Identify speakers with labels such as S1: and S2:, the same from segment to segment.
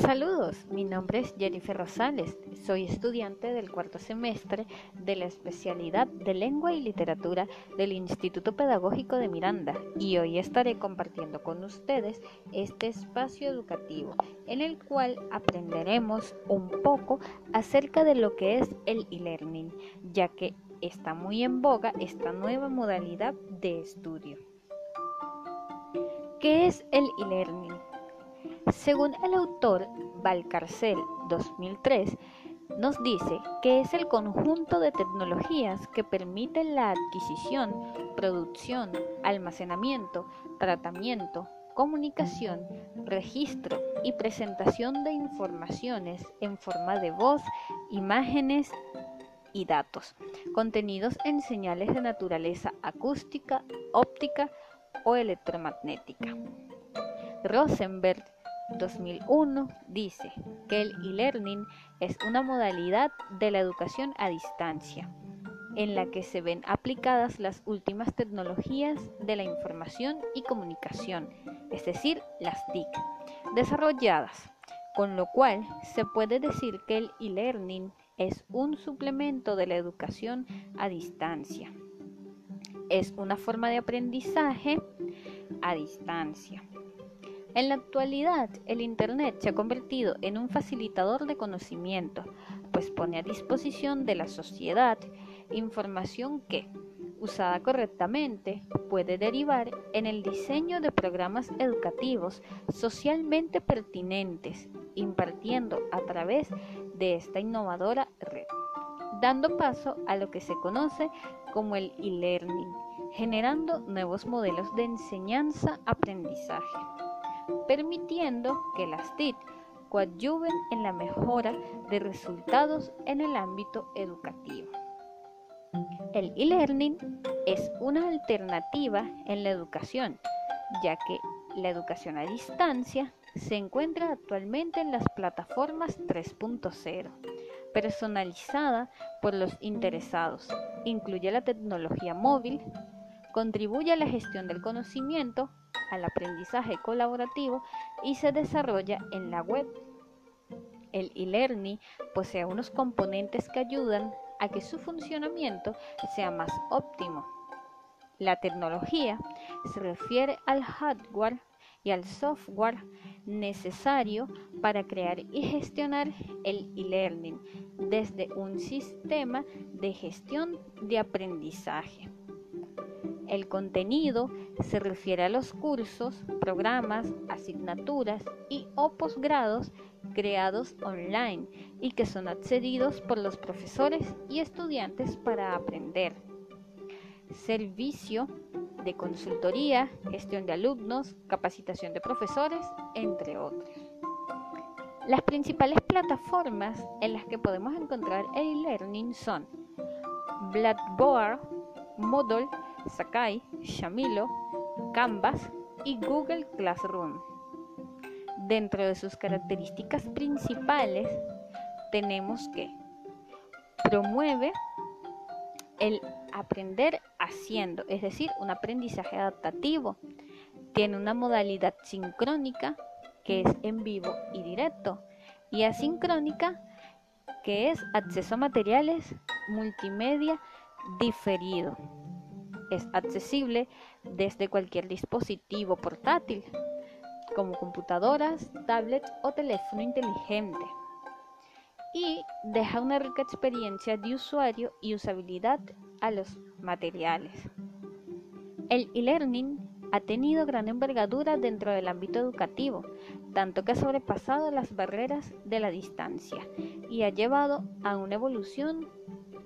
S1: Saludos, mi nombre es Jennifer Rosales, soy estudiante del cuarto semestre de la especialidad de Lengua y Literatura del Instituto Pedagógico de Miranda y hoy estaré compartiendo con ustedes este espacio educativo en el cual aprenderemos un poco acerca de lo que es el e-learning, ya que está muy en boga esta nueva modalidad de estudio. ¿Qué es el e-learning? Según el autor Valcarcel 2003, nos dice que es el conjunto de tecnologías que permiten la adquisición, producción, almacenamiento, tratamiento, comunicación, registro y presentación de informaciones en forma de voz, imágenes y datos, contenidos en señales de naturaleza acústica, óptica o electromagnética. Rosenberg 2001 dice que el e-learning es una modalidad de la educación a distancia en la que se ven aplicadas las últimas tecnologías de la información y comunicación, es decir, las TIC, desarrolladas, con lo cual se puede decir que el e-learning es un suplemento de la educación a distancia. Es una forma de aprendizaje a distancia. En la actualidad, el Internet se ha convertido en un facilitador de conocimiento, pues pone a disposición de la sociedad información que, usada correctamente, puede derivar en el diseño de programas educativos socialmente pertinentes, impartiendo a través de esta innovadora red, dando paso a lo que se conoce como el e-learning, generando nuevos modelos de enseñanza-aprendizaje permitiendo que las TIC coadyuven en la mejora de resultados en el ámbito educativo. El e-learning es una alternativa en la educación, ya que la educación a distancia se encuentra actualmente en las plataformas 3.0, personalizada por los interesados, incluye la tecnología móvil, contribuye a la gestión del conocimiento al aprendizaje colaborativo y se desarrolla en la web. El e-learning posee unos componentes que ayudan a que su funcionamiento sea más óptimo. La tecnología se refiere al hardware y al software necesario para crear y gestionar el e-learning desde un sistema de gestión de aprendizaje. El contenido se refiere a los cursos, programas, asignaturas y o posgrados creados online y que son accedidos por los profesores y estudiantes para aprender. Servicio de consultoría, gestión de alumnos, capacitación de profesores, entre otros. Las principales plataformas en las que podemos encontrar e-learning son Blackboard, Moodle, Sakai, Shamilo, Canvas y Google Classroom. Dentro de sus características principales tenemos que promueve el aprender haciendo, es decir, un aprendizaje adaptativo. Tiene una modalidad sincrónica que es en vivo y directo y asincrónica que es acceso a materiales multimedia diferido es accesible desde cualquier dispositivo portátil, como computadoras, tablets o teléfono inteligente. Y deja una rica experiencia de usuario y usabilidad a los materiales. El e-learning ha tenido gran envergadura dentro del ámbito educativo, tanto que ha sobrepasado las barreras de la distancia y ha llevado a una evolución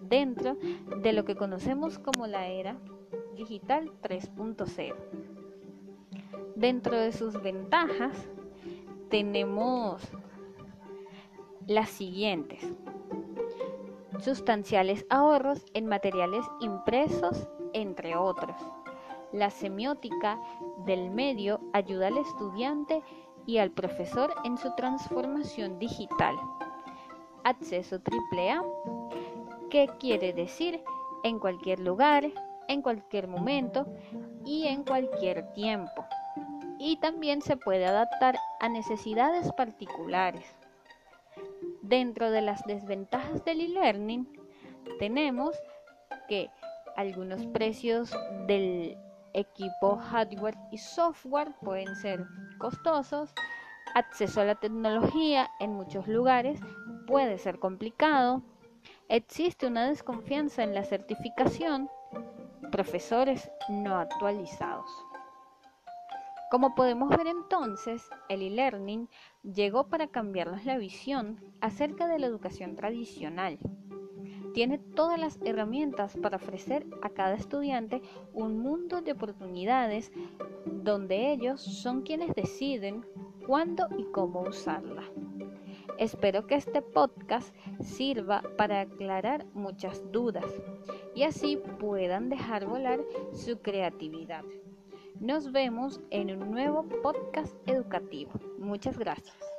S1: dentro de lo que conocemos como la era digital 3.0. Dentro de sus ventajas tenemos las siguientes. Sustanciales ahorros en materiales impresos, entre otros. La semiótica del medio ayuda al estudiante y al profesor en su transformación digital. Acceso AAA, ¿qué quiere decir? En cualquier lugar, en cualquier momento y en cualquier tiempo. y también se puede adaptar a necesidades particulares. Dentro de las desventajas del e-learning tenemos que algunos precios del equipo hardware y software pueden ser costosos, acceso a la tecnología en muchos lugares puede ser complicado, existe una desconfianza en la certificación, profesores no actualizados. Como podemos ver entonces, el e-learning llegó para cambiarnos la visión acerca de la educación tradicional. Tiene todas las herramientas para ofrecer a cada estudiante un mundo de oportunidades donde ellos son quienes deciden cuándo y cómo usarla. Espero que este podcast sirva para aclarar muchas dudas y así puedan dejar volar su creatividad. Nos vemos en un nuevo podcast educativo. Muchas gracias.